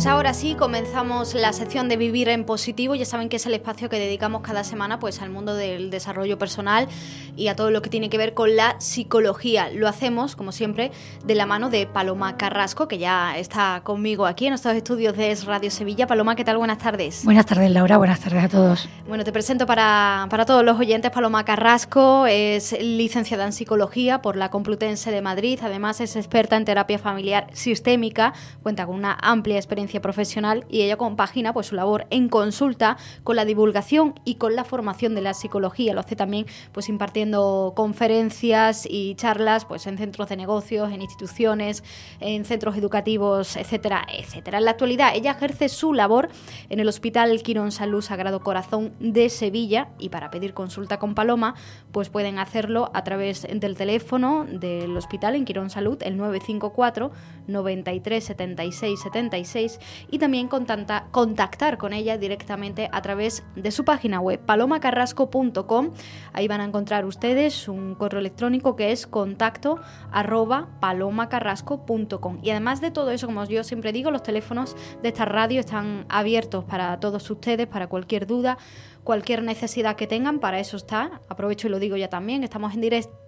Pues ahora sí, comenzamos la sección de Vivir en Positivo. Ya saben que es el espacio que dedicamos cada semana pues, al mundo del desarrollo personal y a todo lo que tiene que ver con la psicología. Lo hacemos, como siempre, de la mano de Paloma Carrasco, que ya está conmigo aquí en estos estudios de Radio Sevilla. Paloma, ¿qué tal? Buenas tardes. Buenas tardes, Laura. Buenas tardes a todos. Bueno, te presento para, para todos los oyentes. Paloma Carrasco es licenciada en Psicología por la Complutense de Madrid. Además, es experta en terapia familiar sistémica. Cuenta con una amplia experiencia profesional y ella compagina pues su labor en consulta con la divulgación y con la formación de la psicología. Lo hace también pues impartiendo conferencias y charlas pues en centros de negocios, en instituciones, en centros educativos, etcétera, etcétera. En la actualidad ella ejerce su labor en el Hospital Quirón Salud Sagrado Corazón de Sevilla y para pedir consulta con Paloma pues pueden hacerlo a través del teléfono del hospital en Quirón Salud el 954 93 76 76 y también contactar con ella directamente a través de su página web palomacarrasco.com. Ahí van a encontrar ustedes un correo electrónico que es contacto arroba palomacarrasco.com. Y además de todo eso, como yo siempre digo, los teléfonos de esta radio están abiertos para todos ustedes, para cualquier duda cualquier necesidad que tengan, para eso está. Aprovecho y lo digo ya también, estamos en,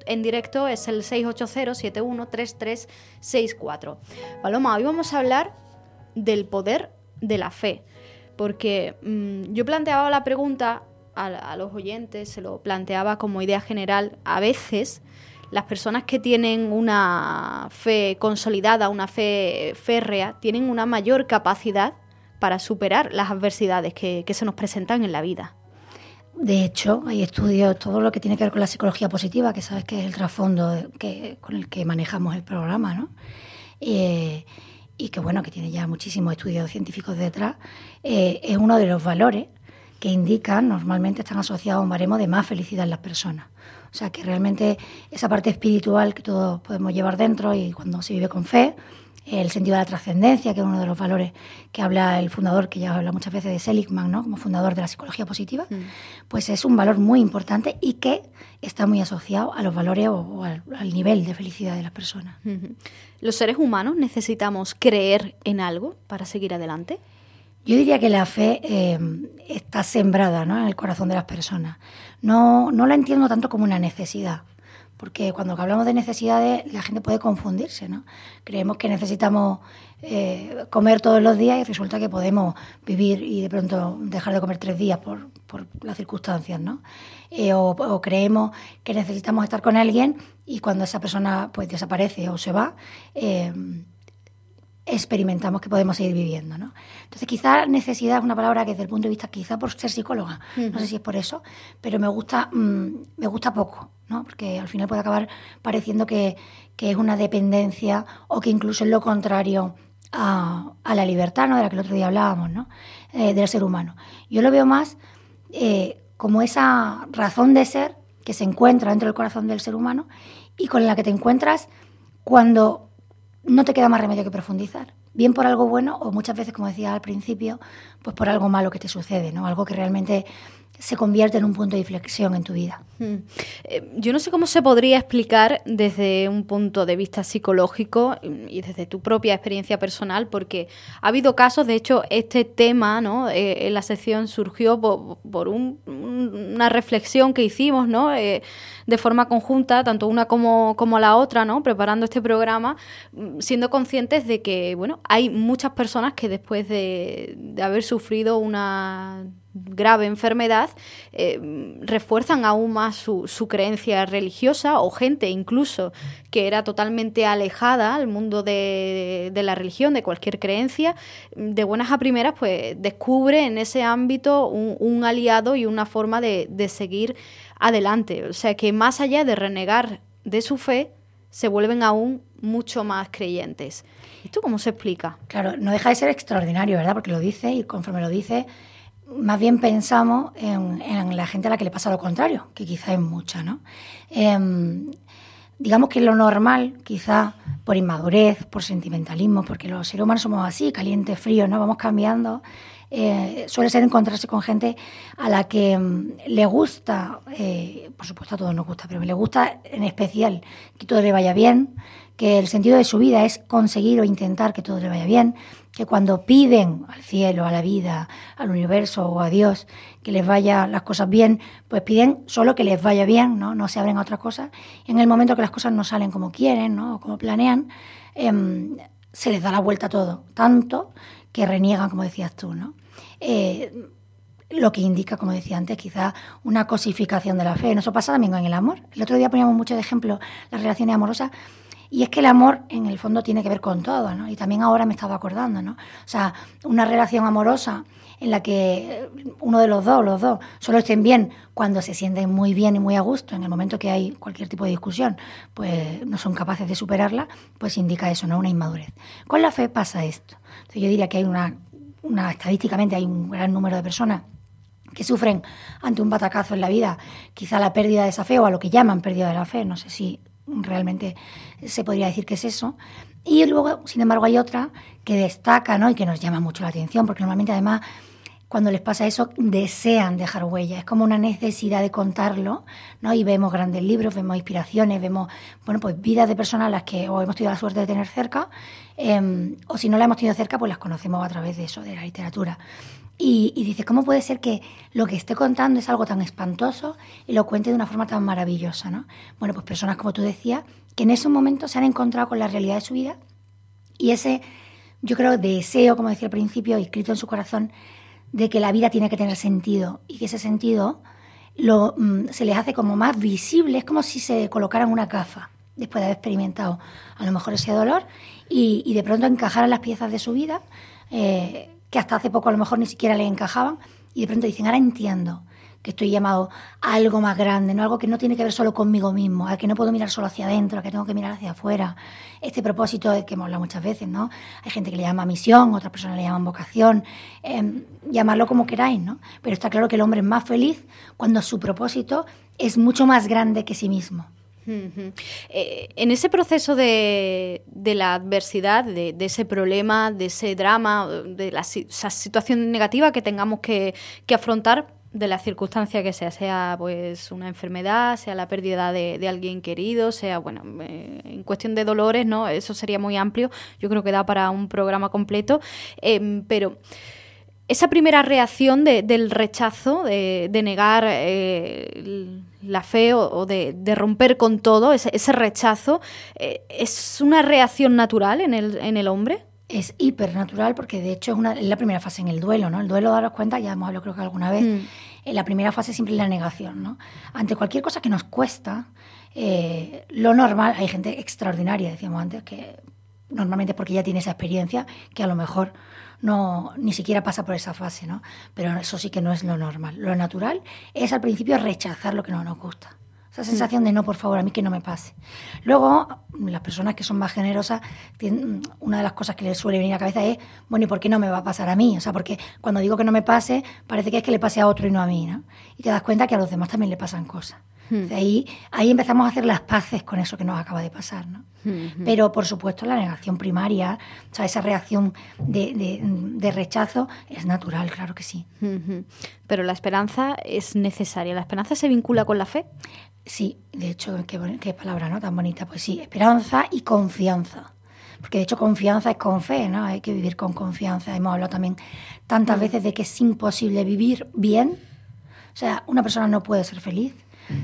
en directo, es el 680-713364. Paloma, hoy vamos a hablar del poder de la fe. Porque mm, yo planteaba la pregunta a, los oyentes, se lo planteaba como idea general, a veces las personas que tienen una fe consolidada, una fe férrea, tienen una mayor capacidad para superar las adversidades que, se nos presentan en la vida. De hecho, hay estudios, todo lo que tiene que ver con la psicología positiva, que sabes que es el trasfondo que, con el que manejamos el programa, ¿no? Eh, y que bueno, que tiene ya muchísimos estudios científicos detrás, eh, es uno de los valores que indican, normalmente están asociados a un baremo de más felicidad en las personas. O sea, que realmente esa parte espiritual que todos podemos llevar dentro y cuando se vive con fe, el sentido de la trascendencia, que es uno de los valores que habla el fundador, que ya habla muchas veces de Seligman, ¿no? como fundador de la psicología positiva, mm. pues es un valor muy importante y que está muy asociado a los valores o, al, nivel de felicidad de las personas. ¿Los seres humanos necesitamos creer en algo para seguir adelante? Yo diría que la fe eh, está sembrada ¿no? en el corazón de las personas. No, no la entiendo tanto como una necesidad porque cuando hablamos de necesidades la gente puede confundirse, ¿no? Creemos que necesitamos eh, comer todos los días y resulta que podemos vivir y de pronto dejar de comer tres días por, las circunstancias, ¿no? Eh, o, creemos que necesitamos estar con alguien y cuando esa persona pues desaparece o se va, eh, experimentamos que podemos seguir viviendo. ¿no? Entonces, quizá necesidad es una palabra que desde el punto de vista, quizá por ser psicóloga, no sé si es por eso, pero me gusta, mm, me gusta poco, ¿no? porque al final puede acabar pareciendo que, es una dependencia o que incluso es lo contrario a, la libertad, ¿no? de la que el otro día hablábamos, ¿no? Eh, del ser humano. Yo lo veo más eh, como esa razón de ser que se encuentra dentro del corazón del ser humano y con la que te encuentras cuando no te queda más remedio que profundizar. Bien por algo bueno o muchas veces, como decía al principio, pues por algo malo que te sucede, ¿no? Algo que realmente se convierte en un punto de inflexión en tu vida. Hmm. Eh, yo no sé cómo se podría explicar desde un punto de vista psicológico y desde tu propia experiencia personal, porque ha habido casos, de hecho, este tema ¿no? Eh, en la sección surgió por, una reflexión que hicimos ¿no? Eh, de forma conjunta, tanto una como, como la otra, ¿no? preparando este programa, mm, siendo conscientes de que bueno, hay muchas personas que después de, de haber sufrido una grave enfermedad, eh, refuerzan aún más su, creencia religiosa o gente incluso que era totalmente alejada al mundo de, la religión, de cualquier creencia, de buenas a primeras, pues descubre en ese ámbito un, aliado y una forma de, de seguir adelante. O sea que más allá de renegar de su fe, se vuelven aún mucho más creyentes. ¿Y esto cómo se explica? Claro, no deja de ser extraordinario, ¿verdad? Porque lo dice y conforme lo dice, más bien pensamos en, la gente a la que le pasa lo contrario, que quizá es mucha, ¿no? Em, digamos que lo normal, quizá por inmadurez, por sentimentalismo, porque los seres humanos somos así, calientes, fríos, ¿no? Vamos cambiando. Eh, suele ser encontrarse con gente a la que mm, le gusta, eh, por supuesto a todos nos gusta, pero le gusta en especial que todo le vaya bien, que el sentido de su vida es conseguir o intentar que todo le vaya bien, que cuando piden al cielo, a la vida, al universo o a Dios que les vaya las cosas bien, pues piden solo que les vaya bien, ¿no? No se abren a otras cosas. En el momento que las cosas no salen como quieren, ¿no? O como planean, em, se les da la vuelta a todo, tanto que reniegan, como decías tú, ¿no? Eh, lo que indica, como decía antes, quizá una cosificación de la fe. Eso pasa también con el amor. El otro día poníamos mucho de ejemplo las relaciones amorosas y es que el amor, en el fondo, tiene que ver con todo, ¿no? Y también ahora me estaba acordando, ¿no? O sea, una relación amorosa en la que uno de los dos, los dos, solo estén bien cuando se sienten muy bien y muy a gusto, en el momento que hay cualquier tipo de discusión, pues no son capaces de superarla, pues indica eso, ¿no? Una inmadurez. Con la fe pasa esto. Entonces yo diría que hay una, una estadísticamente hay un gran número de personas que sufren ante un batacazo en la vida, quizá la pérdida de esa fe o a lo que llaman pérdida de la fe, no sé si realmente se podría decir que es eso. Y luego, sin embargo, hay otra que destaca ¿no? y que nos llama mucho la atención, porque normalmente además cuando les pasa eso desean dejar huella, es como una necesidad de contarlo, ¿no? Y vemos grandes libros, vemos inspiraciones, vemos, bueno, pues vidas de personas a las que o hemos tenido la suerte de tener cerca, em, o si no la hemos tenido cerca, pues las conocemos a través de eso, de la literatura. Y, y dice, ¿cómo puede ser que lo que esté contando es algo tan espantoso y lo cuente de una forma tan maravillosa? ¿no? Bueno, pues personas, como tú decías, que en ese momento se han encontrado con la realidad de su vida y ese, yo creo, deseo, como decía al principio, escrito en su corazón, de que la vida tiene que tener sentido y que ese sentido lo, mm, se les hace como más visible, es como si se colocaran una gafa después de haber experimentado a lo mejor ese dolor y, y de pronto encajaran las piezas de su vida. Eh, que hasta hace poco a lo mejor ni siquiera le encajaban, y de pronto dicen, ahora entiendo que estoy llamado a algo más grande, no algo que no tiene que ver solo conmigo mismo, al que no puedo mirar solo hacia adentro, al que tengo que mirar hacia afuera. Este propósito es que hemos hablado muchas veces, ¿no? Hay gente que le llama misión, otras personas le llaman vocación, eh, llamarlo como queráis, ¿no? Pero está claro que el hombre es más feliz cuando su propósito es mucho más grande que sí mismo. Eh, en ese proceso de, la adversidad, de, ese problema, de ese drama, de la, esa situación negativa que tengamos que, afrontar, de la circunstancia que sea, sea pues una enfermedad, sea la pérdida de, alguien querido, sea, bueno, eh, en cuestión de dolores, ¿no? Eso sería muy amplio, yo creo que da para un programa completo, em, pero esa primera reacción del rechazo, de, negar eh, la fe o, de, romper con todo, ese, rechazo, eh, ¿es una reacción natural en el, en el hombre? Es hipernatural porque de hecho es, una, la primera fase en el duelo, ¿no? El duelo, daros cuenta, ya hemos hablado creo que alguna vez, mm. en la primera fase siempre es la negación, ¿no? Ante cualquier cosa que nos cuesta, eh, lo normal, hay gente extraordinaria, decíamos antes, que normalmente porque ya tiene esa experiencia, que a lo mejor no ni siquiera pasa por esa fase, ¿no? Pero eso sí que no es lo normal. Lo natural es al principio rechazar lo que no nos gusta. Esa sensación de no, por favor, a mí que no me pase. Luego, las personas que son más generosas, tienen, una de las cosas que les suele venir a la cabeza es, bueno, ¿y por qué no me va a pasar a mí? O sea, porque cuando digo que no me pase, parece que es que le pase a otro y no a mí, ¿no? Y te das cuenta que a los demás también le pasan cosas. Hmm. ahí, ahí empezamos a hacer las paces con eso que nos acaba de pasar. ¿no? Hmm, hmm. Pero, por supuesto, la negación primaria, o sea, esa reacción de, de, rechazo es natural, claro que sí. Pero la esperanza es necesaria. ¿La esperanza se vincula con la fe? Sí, de hecho, qué, qué palabra ¿no? tan bonita. Pues sí, esperanza y confianza porque de hecho confianza es con fe, ¿no? Hay que vivir con confianza. Hemos hablado también tantas veces de que es imposible vivir bien. O sea, una persona no puede ser feliz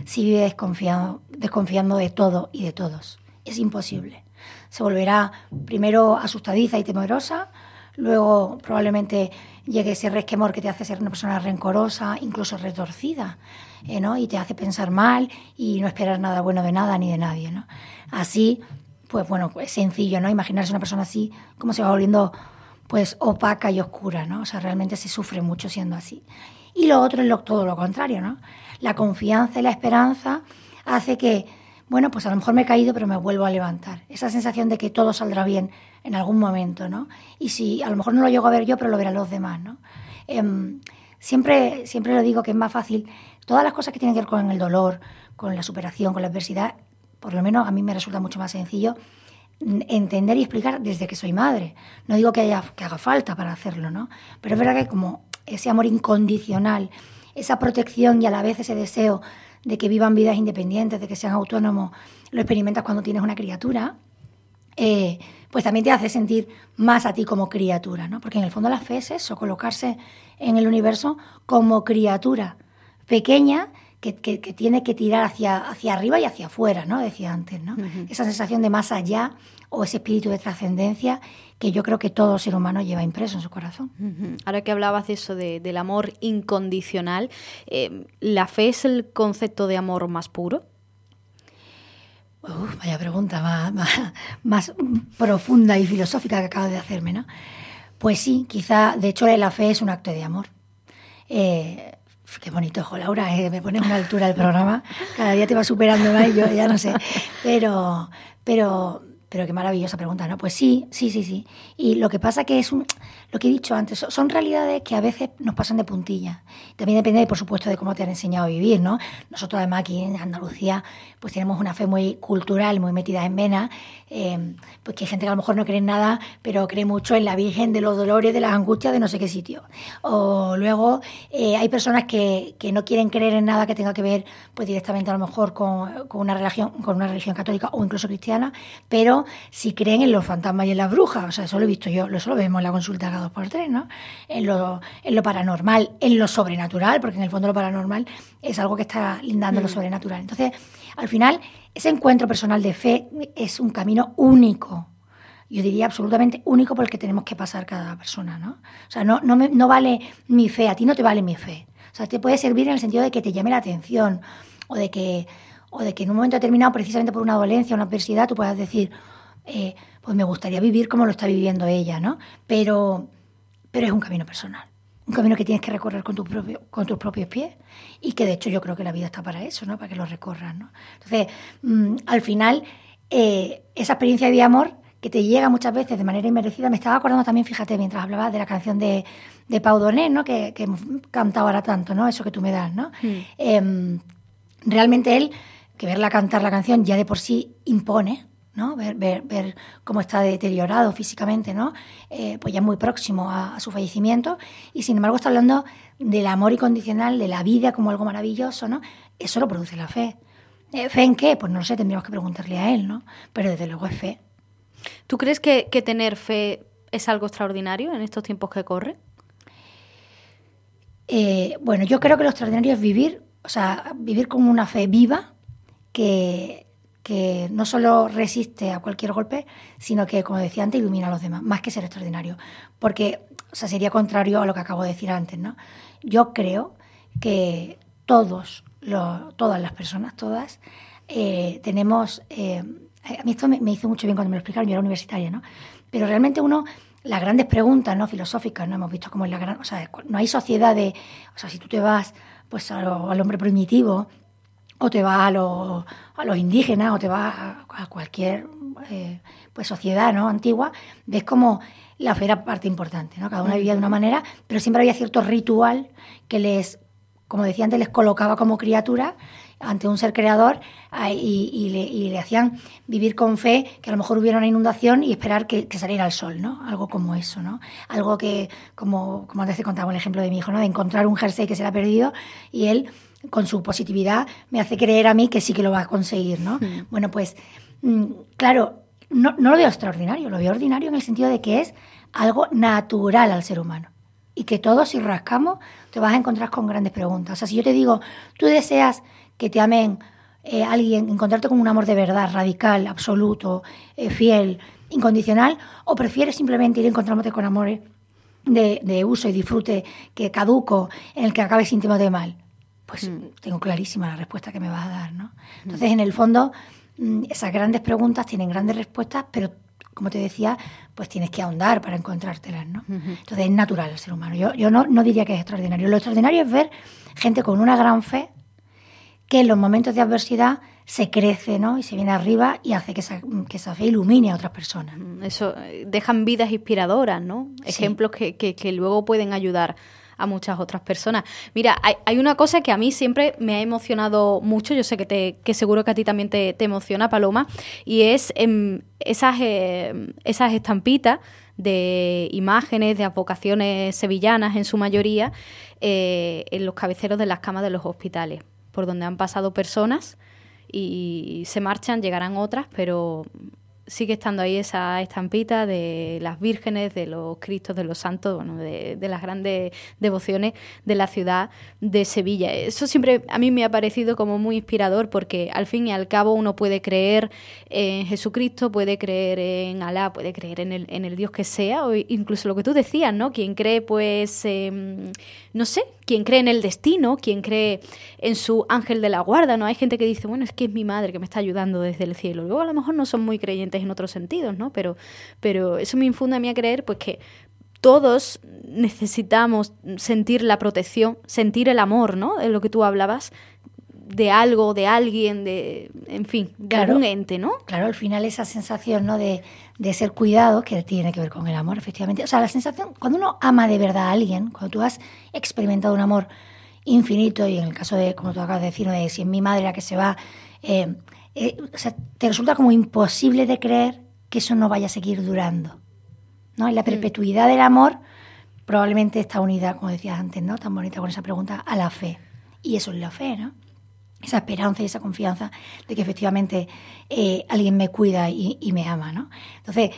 si vive desconfiando de todo y de todos. Es imposible. Se volverá primero asustadiza y temerosa, luego probablemente llegue ese resquemor que te hace ser una persona rencorosa, incluso retorcida, eh, ¿no? y te hace pensar mal y no esperar nada bueno de nada ni de nadie. Así, pues bueno, es sencillo, ¿no? Imaginarse una persona así, como se va volviendo pues opaca y oscura, ¿no? O sea, realmente se sufre mucho siendo así. Y lo otro es todo lo contrario, ¿no? La confianza y la esperanza hace que, bueno, pues a lo mejor me he caído, pero me vuelvo a levantar. Esa sensación de que todo saldrá bien en algún momento, ¿no? Y si a lo mejor no lo llego a ver yo, pero lo verán los demás, ¿no? Em, siempre, siempre lo digo que es más fácil, todas las cosas que tienen que ver con el dolor, con la superación, con la adversidad, por lo menos a mí me resulta mucho más sencillo entender y explicar desde que soy madre. No digo que, haya, que haga falta para hacerlo, ¿no? Pero es verdad que como ese amor incondicional, esa protección y a la vez ese deseo de que vivan vidas independientes, de que sean autónomos, lo experimentas cuando tienes una criatura, eh, pues también te hace sentir más a ti como criatura, ¿no? Porque en el fondo la fe es eso, colocarse en el universo como criatura pequeña que, tiene que tirar hacia, hacia arriba y hacia afuera, ¿no? Decía antes, ¿no? Esa sensación de más allá o ese espíritu de trascendencia que yo creo que todo ser humano lleva impreso en su corazón. Ahora que hablabas de eso, del amor incondicional, eh, ¿la fe es el concepto de amor más puro? vaya pregunta más, más, profunda y filosófica que acabas de hacerme, ¿no? Pues sí, quizá, de hecho, la fe es un acto de amor. Eh, Qué bonito, Laura, eh, me pones una altura del programa. Cada día te va superando más y yo ya no sé. Pero, pero pero qué maravillosa pregunta, ¿no? Pues sí, sí, sí, sí. Y lo que pasa que es un, lo que he dicho antes, son realidades que a veces nos pasan de puntilla. También depende, por supuesto, de cómo te han enseñado a vivir, ¿no? Nosotros además aquí en Andalucía, pues tenemos una fe muy cultural, muy metida en vena, eh, pues que hay gente que a lo mejor no cree en nada, pero cree mucho en la Virgen de los dolores, de las angustias de no sé qué sitio. O luego eh, hay personas que, que, no quieren creer en nada que tenga que ver, pues directamente a lo mejor con, con una religión, con una religión católica o incluso cristiana, pero si creen en los fantasmas y en las brujas. O sea, eso lo he visto yo, eso lo vemos en la consulta cada dos por tres, ¿no? En lo, en lo paranormal, en lo sobrenatural, porque en el fondo lo paranormal es algo que está lindando lo mm. sobrenatural. Entonces, al final, ese encuentro personal de fe es un camino único. Yo diría absolutamente único por el que tenemos que pasar cada persona, ¿no? O sea, no, no, no vale mi fe, a ti no te vale mi fe. O sea, te puede servir en el sentido de que te llame la atención o de que o de que en un momento determinado, precisamente por una dolencia, una adversidad, tú puedas decir, eh, pues me gustaría vivir como lo está viviendo ella, ¿no? Pero, pero es un camino personal, un camino que tienes que recorrer con, tu propio, con tus propios pies y que de hecho yo creo que la vida está para eso, ¿no? Para que lo recorras, ¿no? Entonces, mm, al final, eh, esa experiencia de amor que te llega muchas veces de manera inmerecida. Me estaba acordando también, fíjate, mientras hablabas de la canción de, de Pau ¿no? Que, que hemos cantado ahora tanto, ¿no? Eso que tú me das, ¿no? Mm. Em, realmente él que verla cantar la canción ya de por sí impone, ¿no? Ver, ver, ver cómo está deteriorado físicamente, ¿no? Eh, pues ya muy próximo a, su fallecimiento. Y sin embargo está hablando del amor incondicional, de la vida como algo maravilloso, ¿no? Eso lo produce la fe. Eh, ¿Fe en qué? Pues no lo sé, tendríamos que preguntarle a él, ¿no? Pero desde luego es fe. ¿Tú crees que, tener fe es algo extraordinario en estos tiempos que corren? Eh, bueno, yo creo que lo extraordinario es vivir, o sea, vivir con una fe viva, que, no solo resiste a cualquier golpe, sino que, como decía antes, ilumina a los demás, más que ser extraordinario. Porque o sea, sería contrario a lo que acabo de decir antes. ¿no? Yo creo que todos, todas las personas, todas, eh, tenemos... Eh, a mí esto me, hizo mucho bien cuando me lo explicaron, yo era universitaria, ¿no? Pero realmente uno las grandes preguntas no filosóficas no hemos visto como en la gran o sea no hay sociedad de o sea si tú te vas pues al hombre primitivo o te vas a, a los indígenas o te vas a, cualquier eh, pues sociedad ¿no? antigua, ves como la fe era parte importante, ¿no? Cada una vivía de una manera, pero siempre había cierto ritual que les, como decía antes, les colocaba como criatura ante un ser creador y, le, hacían vivir con fe que a lo mejor hubiera una inundación y esperar que, saliera el sol, ¿no? Algo como eso, ¿no? Algo que, como, como antes te contaba el ejemplo de mi hijo, ¿no? De encontrar un jersey que se le ha perdido y él con su positividad me hace creer a mí que sí que lo va a conseguir, ¿no? Hmm. Bueno, pues mm, claro, no, lo veo extraordinario, lo veo ordinario en el sentido de que es algo natural al ser humano. Y que todos, si rascamos, te vas a encontrar con grandes preguntas. O sea, si yo te digo, tú deseas que te amen eh, alguien, encontrarte con un amor de verdad, radical, absoluto, eh, fiel, incondicional, o prefieres simplemente ir encontrándote con amores de, de, uso y disfrute que caduco, en el que acabes de mal pues mm. tengo clarísima la respuesta que me vas a dar, ¿no? Entonces, en el fondo, mm, esas grandes preguntas tienen grandes respuestas, pero como te decía, pues tienes que ahondar para encontrártelas, ¿no? Entonces es natural el ser humano. Yo, yo no, no diría que es extraordinario. Lo extraordinario es ver gente con una gran fe que en los momentos de adversidad se crece, ¿no? Y se viene arriba y hace que esa, que esa fe ilumine a otras personas. Eso, eh, dejan vidas inspiradoras, ¿no? Ejemplos que, que, que luego pueden ayudar a muchas otras personas. Mira, hay, una cosa que a mí siempre me ha emocionado mucho, yo sé que, te, que seguro que a ti también te, emociona, Paloma, y es em, esas, em, esas estampitas de imágenes de advocaciones sevillanas en su mayoría eh, en los cabeceros de las camas de los hospitales, por donde han pasado personas y se marchan, llegarán otras, pero sigue estando ahí esa estampita de las vírgenes, de los cristos, de los santos, bueno, de, las grandes devociones de la ciudad de Sevilla. Eso siempre a mí me ha parecido como muy inspirador porque al fin y al cabo uno puede creer en Jesucristo, puede creer en Alá, puede creer en el, en el Dios que sea, o incluso lo que tú decías, ¿no? Quien cree, pues, no sé, quien cree en el destino, quien cree en su ángel de la guarda, ¿no? Hay gente que dice, bueno, es que es mi madre que me está ayudando desde el cielo. Luego a lo mejor no son muy creyentes en otros sentidos, ¿no? Pero, pero eso me infunde a mí a creer pues que todos necesitamos sentir la protección, sentir el amor, ¿no? De lo que tú hablabas, de algo, de alguien, de, en fin, de algún ente, ¿no? Claro, al final esa sensación, ¿no? De, de, ser cuidado, que tiene que ver con el amor, efectivamente. O sea, la sensación, cuando uno ama de verdad a alguien, cuando tú has experimentado un amor infinito, y en el caso de, como tú acabas de decir, de si es mi madre la que se va, eh, eh, o sea, te resulta como imposible de creer que eso no vaya a seguir durando. ¿no? Y la mm. perpetuidad del amor probablemente está unida, como decías antes, ¿no? Tan bonita con esa pregunta, a la fe. Y eso es la fe, ¿no? Esa esperanza y esa confianza de que efectivamente eh, alguien me cuida y, me ama, ¿no? Entonces,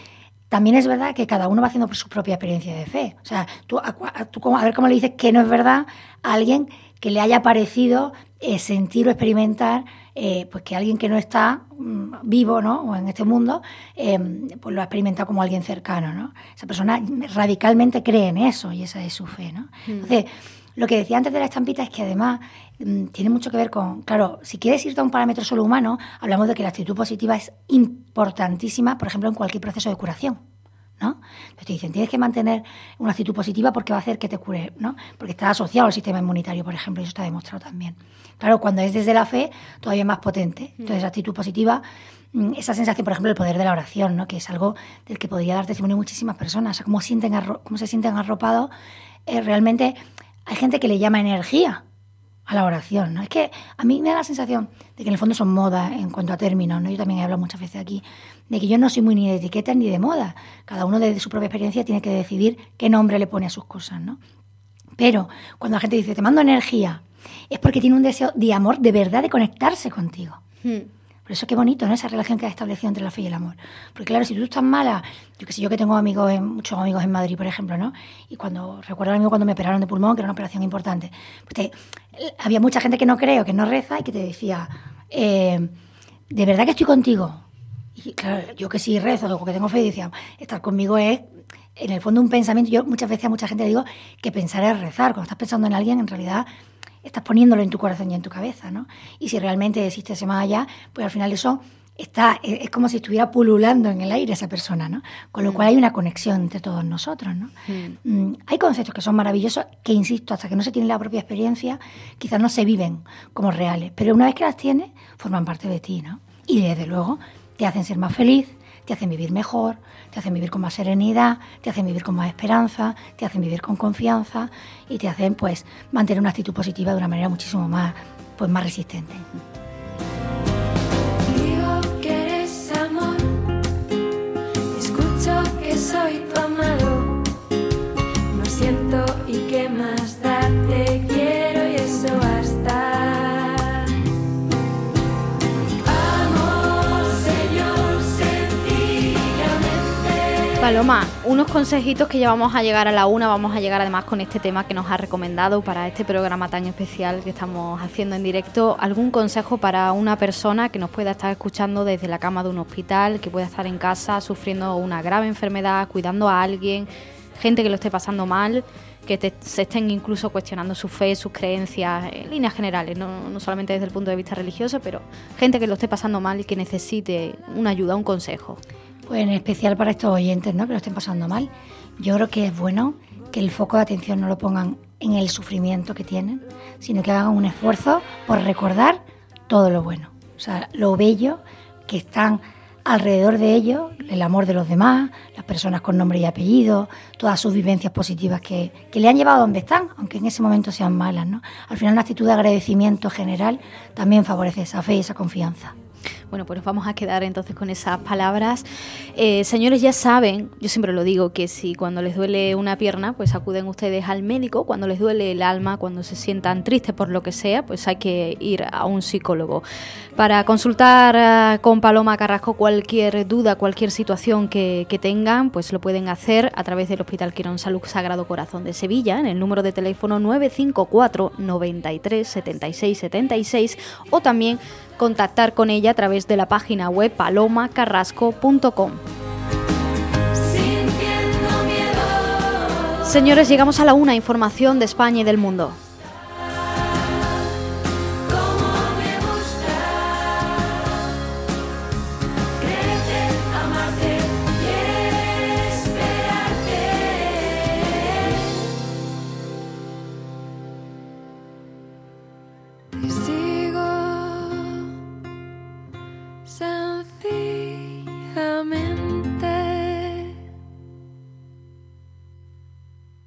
también es verdad que cada uno va haciendo su propia experiencia de fe. O sea, tú a, a ver cómo le dices que no es verdad a alguien que le haya parecido eh, sentir o experimentar eh, pues que alguien que no está mm, vivo ¿no? o en este mundo em, pues lo ha experimentado como alguien cercano. ¿no? Esa persona radicalmente cree en eso y esa es su fe. ¿no? Mm. Entonces, lo que decía antes de la estampita es que además mm, tiene mucho que ver con, claro, si quieres irte a un parámetro solo humano, hablamos de que la actitud positiva es importantísima, por ejemplo, en cualquier proceso de curación. ¿no? Entonces te dicen, tienes que mantener una actitud positiva porque va a hacer que te cure, ¿no? Porque está asociado al sistema inmunitario, por ejemplo, y eso está demostrado también. Claro, cuando es desde la fe, todavía es más potente. Mm. Entonces, actitud positiva, mm, esa sensación, por ejemplo, del poder de la oración, ¿no? Que es algo del que podría dar testimonio muchísimas personas. O sea, cómo, sienten cómo se sienten arropados. Eh, realmente hay gente que le llama energía a la oración. Es que a mí me da la sensación de que en el fondo son modas en cuanto a términos. ¿no? Yo también he hablado muchas veces aquí de que yo no soy muy ni de etiquetas ni de moda. Cada uno desde su propia experiencia tiene que decidir qué nombre le pone a sus cosas. ¿no? Pero cuando la gente dice, te mando energía, es porque tiene un deseo de amor, de verdad, de conectarse contigo. Hmm. Por eso qué bonito, ¿no? Esa relación que ha establecido entre la fe y el amor. Porque claro, si tú estás mala, yo que sé, yo que tengo amigos, muchos amigos en Madrid, por ejemplo, ¿no? Y cuando, recuerdo a mí cuando me operaron de pulmón, que era una operación importante, pues había mucha gente que no creo, que no reza y que te decía, eh, de verdad que estoy contigo. Y claro, yo que sí rezo, o que tengo fe, decía, estar conmigo es en el fondo un pensamiento. Yo muchas veces a mucha gente le digo que pensar es rezar. Cuando estás pensando en alguien, en realidad estás poniéndolo en tu corazón y en tu cabeza, ¿no? Y si realmente existe ese más allá, pues al final eso está, es como si estuviera pululando en el aire esa persona, ¿no? Con lo mm. cual hay una conexión entre todos nosotros, ¿no? Mm. Mm, hay conceptos que son maravillosos que, insisto, hasta que no se tiene la propia experiencia, quizás no se viven como reales, pero una vez que las tienes, forman parte de ti, ¿no? Y desde luego te hacen ser más feliz, te hacen vivir mejor, te hacen vivir con más serenidad, te hacen vivir con más esperanza, te hacen vivir con confianza y te hacen pues mantener una actitud positiva de una manera muchísimo más pues más resistente. Paloma, unos consejitos que ya vamos a llegar a la una, vamos a llegar además con este tema que nos ha recomendado para este programa tan especial que estamos haciendo en directo. ¿Algún consejo para una persona que nos pueda estar escuchando desde la cama de un hospital, que pueda estar en casa sufriendo una grave enfermedad, cuidando a alguien, gente que lo esté pasando mal? que se estén incluso cuestionando su fe, sus creencias, en líneas generales, no, no, solamente desde el punto de vista religioso, pero gente que lo esté pasando mal y que necesite una ayuda, un consejo. Pues en especial para estos oyentes ¿no? que lo estén pasando mal, yo creo que es bueno que el foco de atención no lo pongan en el sufrimiento que tienen, sino que hagan un esfuerzo por recordar todo lo bueno, o sea, lo bello que están alrededor de ellos el amor de los demás, las personas con nombre y apellido, todas sus vivencias positivas que, que le han llevado a donde están, aunque en ese momento sean malas. ¿no? Al final una actitud de agradecimiento general también favorece esa fe y esa confianza. Bueno, pues vamos a quedar entonces con esas palabras. Eh, señores, ya saben, yo siempre lo digo, que si cuando les duele una pierna, pues acuden ustedes al médico, cuando les duele el alma, cuando se sientan tristes por lo que sea, pues hay que ir a un psicólogo. Para consultar eh, con Paloma Carrasco cualquier duda, cualquier situación que, que, tengan, pues lo pueden hacer a través del Hospital Quirón Salud Sagrado Corazón de Sevilla, en el número de teléfono 954 93 76 76 o también contactar con ella a través de la página web palomacarrasco.com. Señores, llegamos a la una información de España y del mundo.